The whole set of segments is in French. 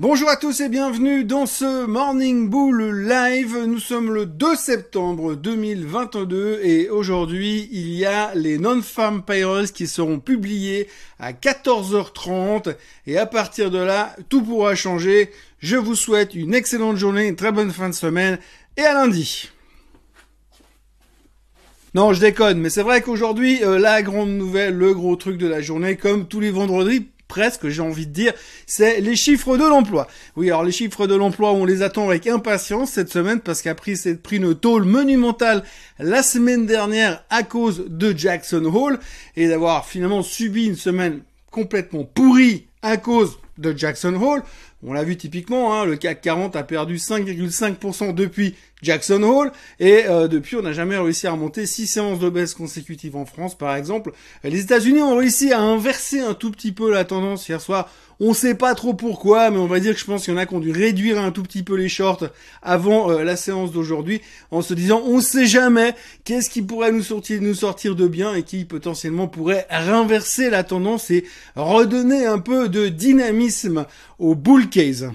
Bonjour à tous et bienvenue dans ce Morning Bull Live. Nous sommes le 2 septembre 2022 et aujourd'hui il y a les non-farm payrolls qui seront publiés à 14h30 et à partir de là tout pourra changer. Je vous souhaite une excellente journée, une très bonne fin de semaine et à lundi. Non, je déconne, mais c'est vrai qu'aujourd'hui, euh, la grande nouvelle, le gros truc de la journée, comme tous les vendredis, presque, j'ai envie de dire, c'est les chiffres de l'emploi. Oui, alors les chiffres de l'emploi, on les attend avec impatience cette semaine parce qu'après c'est pris une tôle monumentale la semaine dernière à cause de Jackson Hole et d'avoir finalement subi une semaine complètement pourrie à cause de Jackson Hole. On l'a vu typiquement, hein, le CAC 40 a perdu 5,5% depuis Jackson Hole et euh, depuis on n'a jamais réussi à remonter 6 séances de baisse consécutives en France par exemple. Les États-Unis ont réussi à inverser un tout petit peu la tendance hier soir on sait pas trop pourquoi, mais on va dire que je pense qu'il y en a qui ont dû réduire un tout petit peu les shorts avant euh, la séance d'aujourd'hui, en se disant on sait jamais qu'est-ce qui pourrait nous sortir, de bien et qui potentiellement pourrait renverser la tendance et redonner un peu de dynamisme au bull case.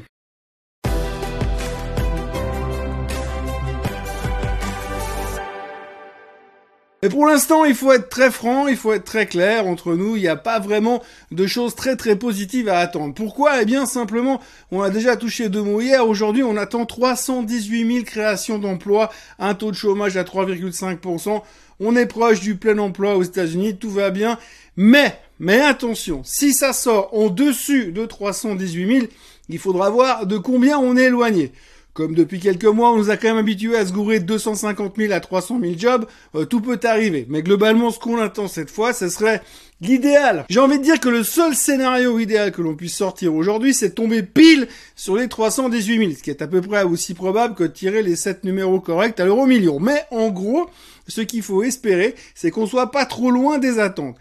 Et pour l'instant, il faut être très franc, il faut être très clair entre nous. Il n'y a pas vraiment de choses très très positives à attendre. Pourquoi? Eh bien, simplement, on a déjà touché deux mots. Aujourd'hui, on attend 318 000 créations d'emplois, un taux de chômage à 3,5%. On est proche du plein emploi aux États-Unis, tout va bien. Mais, mais attention, si ça sort en dessus de 318 000, il faudra voir de combien on est éloigné. Comme depuis quelques mois, on nous a quand même habitués à se gourer de 250 000 à 300 000 jobs, euh, tout peut arriver. Mais globalement, ce qu'on attend cette fois, ce serait l'idéal. J'ai envie de dire que le seul scénario idéal que l'on puisse sortir aujourd'hui, c'est tomber pile sur les 318 000, ce qui est à peu près aussi probable que tirer les 7 numéros corrects à l'euro million. Mais en gros, ce qu'il faut espérer, c'est qu'on soit pas trop loin des attentes.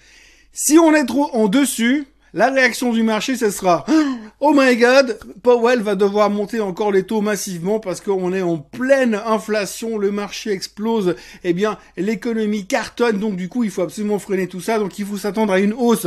Si on est trop en dessus, la réaction du marché, ce sera Oh my god, Powell va devoir monter encore les taux massivement parce qu'on est en pleine inflation, le marché explose, eh bien l'économie cartonne, donc du coup il faut absolument freiner tout ça, donc il faut s'attendre à une hausse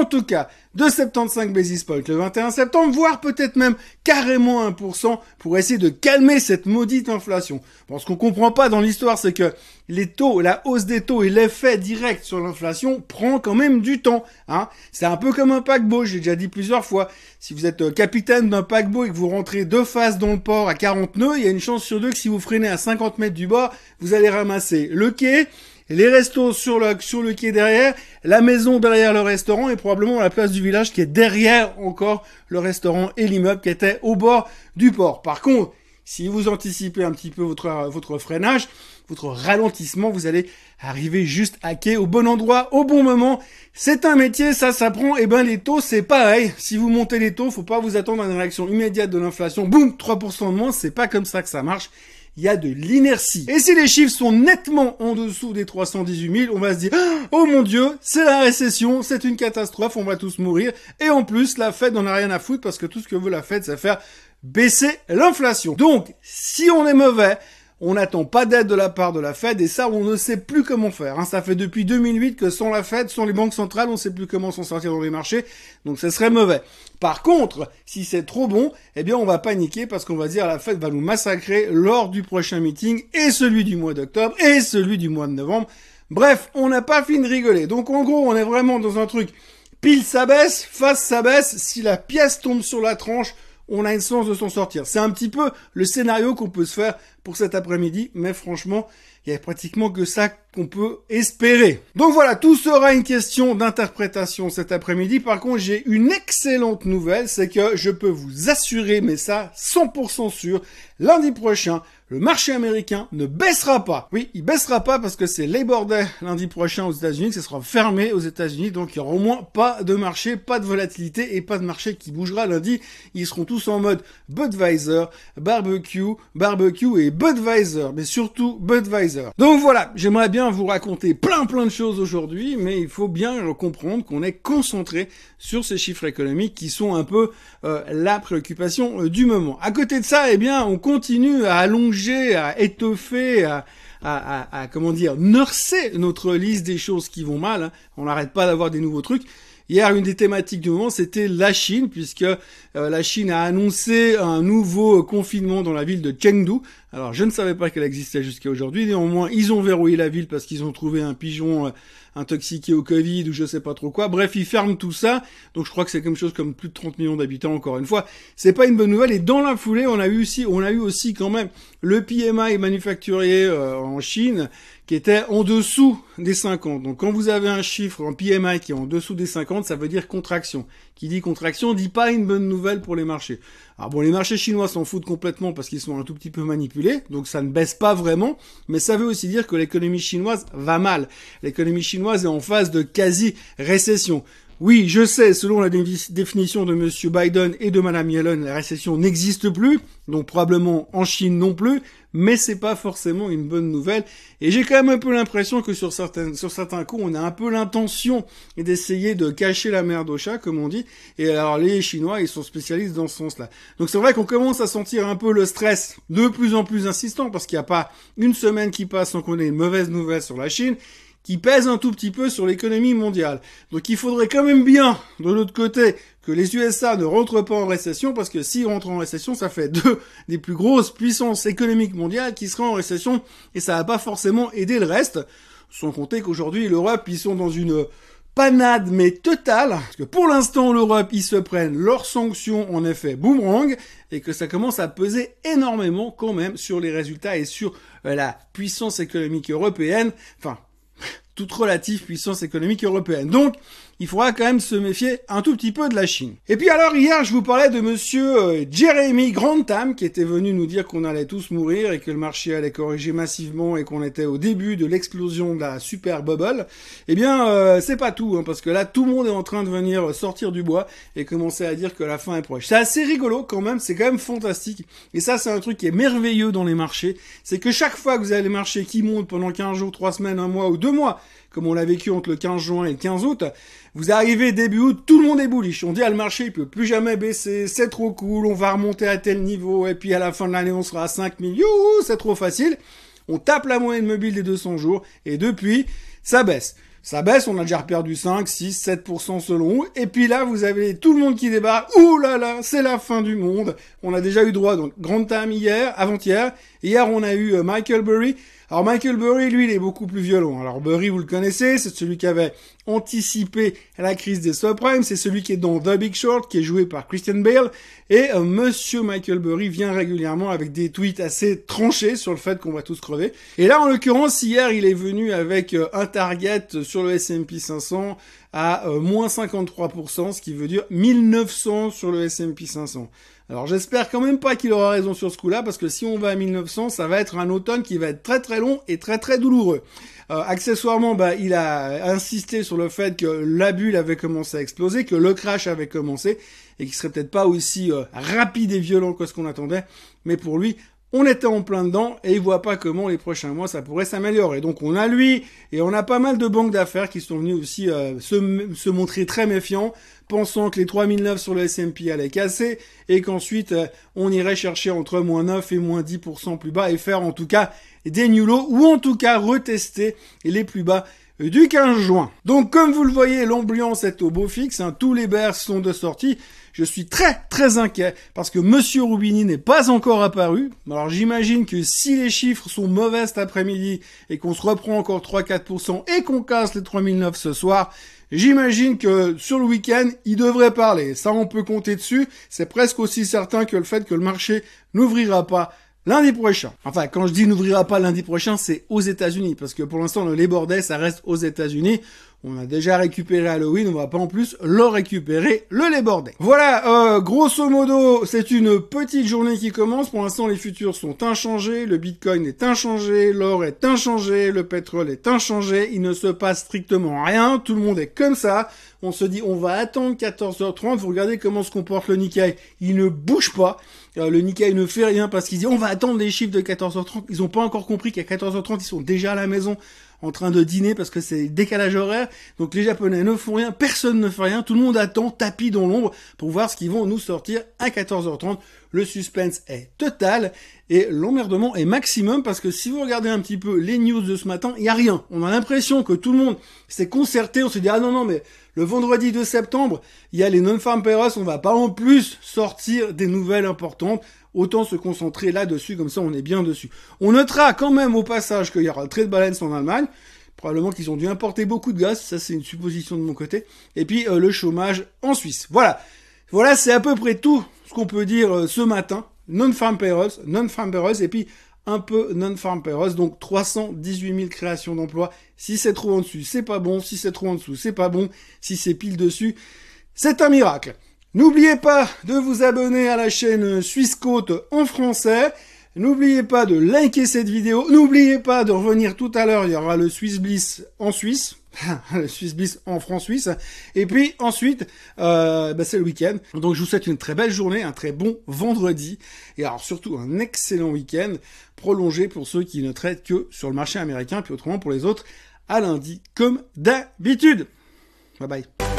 en tout cas de 75 basis points le 21 septembre, voire peut-être même carrément 1% pour essayer de calmer cette maudite inflation. Bon, ce qu'on comprend pas dans l'histoire, c'est que les taux, la hausse des taux et l'effet direct sur l'inflation prend quand même du temps. Hein. C'est un peu comme un paquebot, j'ai déjà dit plusieurs fois. Si vous êtes euh, capitaine d'un paquebot et que vous rentrez deux faces dans le port à 40 nœuds, il y a une chance sur deux que si vous freinez à 50 mètres du bord, vous allez ramasser le quai, les restos sur le, sur le quai derrière, la maison derrière le restaurant et probablement la place du village qui est derrière encore le restaurant et l'immeuble qui était au bord du port. Par contre, si vous anticipez un petit peu votre, freinage, votre ralentissement, vous allez arriver juste à quai au bon endroit, au bon moment. C'est un métier, ça s'apprend. Et eh ben les taux, c'est pareil. Si vous montez les taux, faut pas vous attendre à une réaction immédiate de l'inflation. Boum, 3% de moins, c'est pas comme ça que ça marche il y a de l'inertie. Et si les chiffres sont nettement en dessous des 318 000, on va se dire, oh mon dieu, c'est la récession, c'est une catastrophe, on va tous mourir. Et en plus, la Fed n'en a rien à foutre parce que tout ce que veut la Fed, c'est faire baisser l'inflation. Donc, si on est mauvais, on n'attend pas d'aide de la part de la Fed et ça, on ne sait plus comment faire. Hein. Ça fait depuis 2008 que sans la Fed, sans les banques centrales, on ne sait plus comment s'en sortir dans les marchés. Donc, ce serait mauvais. Par contre, si c'est trop bon, eh bien, on va paniquer parce qu'on va dire la Fed va nous massacrer lors du prochain meeting et celui du mois d'octobre et celui du mois de novembre. Bref, on n'a pas fini de rigoler. Donc, en gros, on est vraiment dans un truc pile ça baisse, face ça baisse. Si la pièce tombe sur la tranche, on a une chance de s'en sortir. C'est un petit peu le scénario qu'on peut se faire pour cet après-midi, mais franchement, il y a pratiquement que ça qu'on peut espérer. Donc voilà, tout sera une question d'interprétation cet après-midi. Par contre, j'ai une excellente nouvelle, c'est que je peux vous assurer, mais ça 100% sûr, lundi prochain, le marché américain ne baissera pas. Oui, il baissera pas parce que c'est Labor Day lundi prochain aux États-Unis, ça sera fermé aux États-Unis, donc il y aura au moins pas de marché, pas de volatilité et pas de marché qui bougera lundi. Ils seront tous en mode Budweiser, barbecue, barbecue et Budweiser, mais surtout Budweiser. Donc voilà, j'aimerais bien vous raconter plein plein de choses aujourd'hui, mais il faut bien comprendre qu'on est concentré sur ces chiffres économiques qui sont un peu euh, la préoccupation euh, du moment. À côté de ça, eh bien, on continue à allonger à étoffer, à, à, à, comment dire, nurser notre liste des choses qui vont mal. Hein. On n'arrête pas d'avoir des nouveaux trucs. Hier, une des thématiques du moment, c'était la Chine, puisque euh, la Chine a annoncé un nouveau confinement dans la ville de Chengdu. Alors, je ne savais pas qu'elle existait jusqu'à aujourd'hui. Néanmoins, ils ont verrouillé la ville parce qu'ils ont trouvé un pigeon euh, intoxiqué au Covid ou je sais pas trop quoi. Bref, ils ferment tout ça. Donc, je crois que c'est quelque chose comme plus de 30 millions d'habitants, encore une fois. C'est pas une bonne nouvelle. Et dans la foulée, on a eu aussi, on a eu aussi quand même le PMI manufacturier euh, en Chine qui était en dessous des 50. Donc quand vous avez un chiffre en PMI qui est en dessous des 50, ça veut dire contraction. Qui dit contraction dit pas une bonne nouvelle pour les marchés. Alors bon, les marchés chinois s'en foutent complètement parce qu'ils sont un tout petit peu manipulés, donc ça ne baisse pas vraiment, mais ça veut aussi dire que l'économie chinoise va mal. L'économie chinoise est en phase de quasi-récession. Oui, je sais, selon la définition de Monsieur Biden et de Madame Yellen, la récession n'existe plus, donc probablement en Chine non plus, mais c'est pas forcément une bonne nouvelle. Et j'ai quand même un peu l'impression que sur certains, sur certains coups, on a un peu l'intention d'essayer de cacher la merde au chat, comme on dit. Et alors les Chinois, ils sont spécialistes dans ce sens-là. Donc c'est vrai qu'on commence à sentir un peu le stress de plus en plus insistant, parce qu'il n'y a pas une semaine qui passe sans qu'on ait une mauvaise nouvelle sur la Chine qui pèse un tout petit peu sur l'économie mondiale. Donc il faudrait quand même bien, de l'autre côté, que les USA ne rentrent pas en récession, parce que s'ils rentrent en récession, ça fait deux des plus grosses puissances économiques mondiales qui seraient en récession, et ça va pas forcément aider le reste. Sans compter qu'aujourd'hui, l'Europe, ils sont dans une panade mais totale, parce que pour l'instant l'Europe ils se prennent leurs sanctions en effet boomerang et que ça commence à peser énormément quand même sur les résultats et sur euh, la puissance économique européenne, enfin toute relative puissance économique européenne. Donc, il faudra quand même se méfier un tout petit peu de la Chine. Et puis alors hier, je vous parlais de monsieur euh, Jeremy Grantham qui était venu nous dire qu'on allait tous mourir et que le marché allait corriger massivement et qu'on était au début de l'explosion de la super bubble. Eh bien, euh, c'est pas tout, hein, parce que là, tout le monde est en train de venir sortir du bois et commencer à dire que la fin est proche. C'est assez rigolo quand même, c'est quand même fantastique. Et ça, c'est un truc qui est merveilleux dans les marchés, c'est que chaque fois que vous avez les marchés qui montent pendant 15 jours, 3 semaines, 1 mois ou 2 mois, comme on l'a vécu entre le 15 juin et le 15 août, vous arrivez début août, tout le monde est bullish. On dit, ah, le marché, il peut plus jamais baisser, c'est trop cool, on va remonter à tel niveau, et puis à la fin de l'année, on sera à 5 millions, c'est trop facile. On tape la moyenne mobile des 200 jours, et depuis, ça baisse. Ça baisse, on a déjà perdu 5, 6, 7% selon Et puis là, vous avez tout le monde qui débarque. Ouh là là, c'est la fin du monde. On a déjà eu droit, donc, Grand Time hier, avant-hier. Hier, on a eu euh, Michael Burry. Alors Michael Burry, lui, il est beaucoup plus violent. Alors Burry, vous le connaissez, c'est celui qui avait anticipé la crise des subprimes, c'est celui qui est dans The Big Short, qui est joué par Christian Bale, et euh, Monsieur Michael Burry vient régulièrement avec des tweets assez tranchés sur le fait qu'on va tous crever. Et là, en l'occurrence, hier, il est venu avec euh, un target sur le S&P 500 à euh, moins 53%, ce qui veut dire 1900 sur le S&P 500. Alors j'espère quand même pas qu'il aura raison sur ce coup-là, parce que si on va à 1900, ça va être un automne qui va être très très long et très très douloureux. Euh, accessoirement, bah, il a insisté sur le fait que la bulle avait commencé à exploser, que le crash avait commencé, et qu'il serait peut-être pas aussi euh, rapide et violent que ce qu'on attendait, mais pour lui, on était en plein dedans et il voit pas comment les prochains mois ça pourrait s'améliorer. Donc on a lui et on a pas mal de banques d'affaires qui sont venus aussi euh, se, se, montrer très méfiants, pensant que les 3009 sur le S&P allaient casser et qu'ensuite euh, on irait chercher entre moins 9 et moins 10% plus bas et faire en tout cas des new ou en tout cas retester les plus bas du 15 juin. Donc comme vous le voyez, l'ambiance est au beau fixe, hein, tous les bears sont de sortie. Je suis très très inquiet parce que Monsieur Roubini n'est pas encore apparu. Alors j'imagine que si les chiffres sont mauvais cet après-midi et qu'on se reprend encore 3-4% et qu'on casse les 3009 ce soir, J'imagine que sur le week-end, il devrait parler. Ça, on peut compter dessus. C'est presque aussi certain que le fait que le marché n'ouvrira pas Lundi prochain. Enfin, quand je dis n'ouvrira pas lundi prochain, c'est aux États-Unis, parce que pour l'instant, le Labor ça reste aux États-Unis. On a déjà récupéré Halloween, on va pas en plus le récupérer le Labor Day. Voilà, euh, grosso modo, c'est une petite journée qui commence. Pour l'instant, les futurs sont inchangés, le Bitcoin est inchangé, l'or est inchangé, le pétrole est inchangé. Il ne se passe strictement rien. Tout le monde est comme ça. On se dit, on va attendre 14h30. Vous regardez comment se comporte le Nikkei. Il ne bouge pas. Euh, le Nikkei ne fait rien parce qu'il dit, on va attendre les chiffres de 14h30. Ils ont pas encore compris qu'à 14h30, ils sont déjà à la maison en train de dîner parce que c'est décalage horaire. Donc les Japonais ne font rien, personne ne fait rien, tout le monde attend, tapis dans l'ombre pour voir ce qu'ils vont nous sortir à 14h30. Le suspense est total et l'emmerdement est maximum parce que si vous regardez un petit peu les news de ce matin, il y a rien. On a l'impression que tout le monde s'est concerté, on se dit ah non non mais le vendredi 2 septembre, il y a les non-farm payrolls, on va pas en plus sortir des nouvelles importantes. Autant se concentrer là-dessus, comme ça on est bien dessus. On notera quand même au passage qu'il y aura le trade balance en Allemagne. Probablement qu'ils ont dû importer beaucoup de gaz, ça c'est une supposition de mon côté. Et puis euh, le chômage en Suisse. Voilà. Voilà, c'est à peu près tout ce qu'on peut dire euh, ce matin. Non-farm payrolls, non-farm payrolls, et puis un peu non-farm payrolls, donc 318 000 créations d'emplois. Si c'est trop en dessus, c'est pas bon. Si c'est trop en dessous, c'est pas bon. Si c'est pile dessus, c'est un miracle. N'oubliez pas de vous abonner à la chaîne Suisse Côte en français. N'oubliez pas de liker cette vidéo. N'oubliez pas de revenir tout à l'heure. Il y aura le Swiss Bliss en Suisse. le Swiss Bliss en France-Suisse. Et puis ensuite, euh, bah, c'est le week-end. Donc je vous souhaite une très belle journée, un très bon vendredi. Et alors surtout un excellent week-end prolongé pour ceux qui ne traitent que sur le marché américain. Puis autrement pour les autres, à lundi comme d'habitude. Bye bye.